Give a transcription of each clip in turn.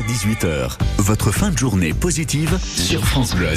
18h, votre fin de journée positive sur France Bleu.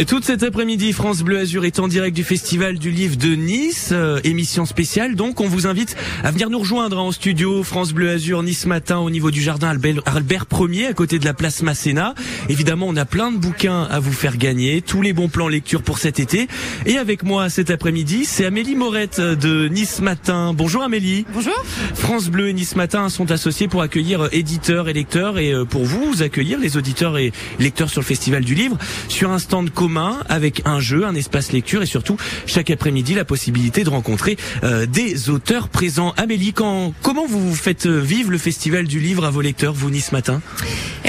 Et toute cet après-midi, France Bleu Azur est en direct du Festival du Livre de Nice, euh, émission spéciale. Donc, on vous invite à venir nous rejoindre hein, en studio France Bleu Azur Nice matin au niveau du jardin Albert, Albert 1er à côté de la place Masséna. Évidemment, on a plein de bouquins à vous faire gagner, tous les bons plans lecture pour cet été. Et avec moi cet après-midi, c'est Amélie Morette de Nice Matin. Bonjour Amélie. Bonjour. France Bleu et Nice Matin sont associés pour accueillir euh, éditeurs et lecteurs et euh, pour vous accueillir les auditeurs et lecteurs sur le Festival du Livre sur un stand commun avec un jeu, un espace lecture et surtout chaque après-midi la possibilité de rencontrer euh, des auteurs présents. Amélie, quand, comment vous faites vivre le Festival du Livre à vos lecteurs, vous Nice Matin?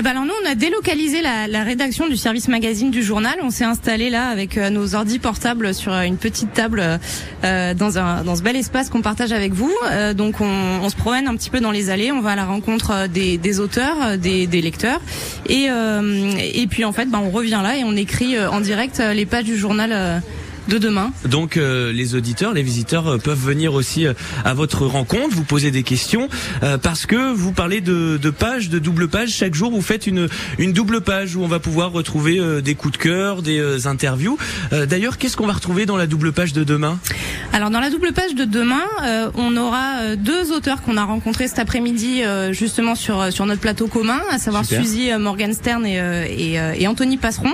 Eh ben alors nous on a délocalisé la, rédaction du service magazine du journal. On s'est installé là avec euh, nos ordi portables sur euh, une petite table euh, dans dans ce bel espace qu'on partage avec vous. Donc on, se promène un petit peu dans les allées, on va à la rencontre des, auteurs, des, lecteurs et et puis en fait ben on revient là et on écrit en direct les pages du journal de demain. Donc euh, les auditeurs, les visiteurs euh, peuvent venir aussi euh, à votre rencontre, vous poser des questions parce que vous parlez de, de pages, de double pages. Chaque jour, vous faites une une double page où on va pouvoir retrouver des coups de cœur, des interviews. D'ailleurs, qu'est-ce qu'on va retrouver dans la double page de demain? Alors dans la double page de demain, on aura deux auteurs qu'on a rencontrés cet après-midi justement sur sur notre plateau commun, à savoir Super. Suzy Morgenstern et, et, et Anthony Passeron.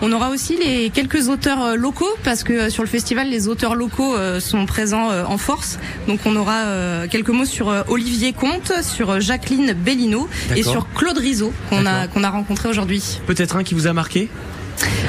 On aura aussi les quelques auteurs locaux parce que euh, sur le festival, les auteurs locaux euh, sont présents euh, en force. Donc on aura quelques mots sur Olivier Comte, sur Jacqueline Bellino et sur Claude Rizzo qu'on a qu'on a rencontré aujourd'hui. Peut-être un qui vous a marqué?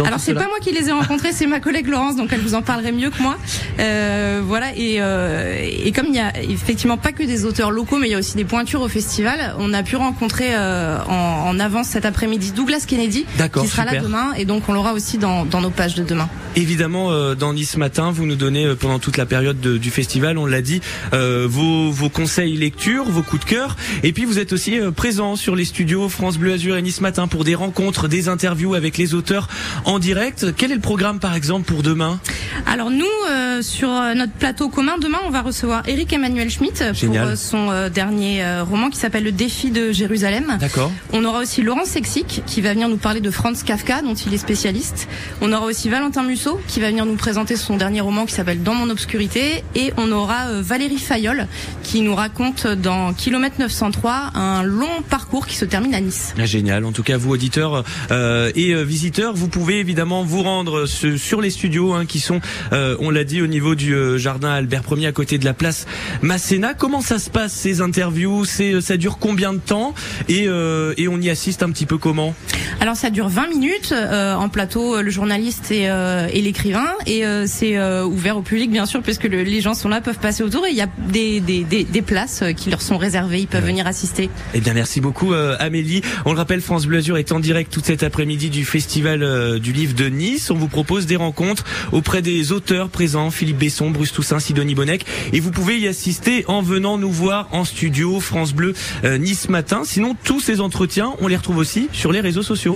Alors c'est pas moi qui les ai rencontrés, c'est ma collègue Laurence, donc elle vous en parlerait mieux que moi. Euh, voilà et, euh, et comme il y a effectivement pas que des auteurs locaux, mais il y a aussi des pointures au festival, on a pu rencontrer euh, en, en, avance cet après-midi Douglas Kennedy, qui sera super. là demain, et donc on l'aura aussi dans, dans, nos pages de demain. Évidemment, euh, dans Nice matin, vous nous donnez euh, pendant toute la période de, du festival, on l'a dit, euh, vos, vos conseils lecture, vos coups de cœur, et puis vous êtes aussi présent sur les studios France Bleu Azur et Nice matin pour des rencontres, des interviews avec les auteurs en direct. Quel est le programme par exemple pour demain? Alors nous, euh, sur notre plateau commun, demain on va recevoir Eric Emmanuel Schmitt Génial. pour euh, son euh, dernier roman qui s'appelle Le défi de Jérusalem. D'accord. On aura aussi Laurent Sexic qui va venir nous parler de Franz Kafka dont il est spécialiste. On aura aussi Valentin Musso qui va venir nous présenter son dernier roman qui s'appelle Dans mon obscurité et on aura Valérie Fayol qui nous raconte dans Kilomètre 903 un long parcours qui se termine à Nice. Ah, génial. En tout cas, vous auditeurs euh, et euh, visiteurs, vous pouvez évidemment vous rendre sur les studios hein, qui sont, euh, on l'a dit, au niveau du euh, jardin Albert Ier à côté de la place Masséna. Comment ça se passe ces interviews? C'est ça dure combien de temps? Et, euh, et on y assiste un petit peu comment? Alors ça dure 20 minutes euh, en plateau, le journaliste et, et l'écrivain. Et c'est ouvert au public bien sûr puisque le, les gens sont là, peuvent passer autour. Et il y a des, des, des, des places qui leur sont réservées, ils peuvent venir assister. Eh bien merci beaucoup Amélie. On le rappelle, France Bleu Azur est en direct tout cet après-midi du festival du livre de Nice. On vous propose des rencontres auprès des auteurs présents, Philippe Besson, Bruce Toussaint, Sidonie Bonnec. Et vous pouvez y assister en venant nous voir en studio France Bleu euh, Nice Matin. Sinon, tous ces entretiens, on les retrouve aussi sur les réseaux sociaux.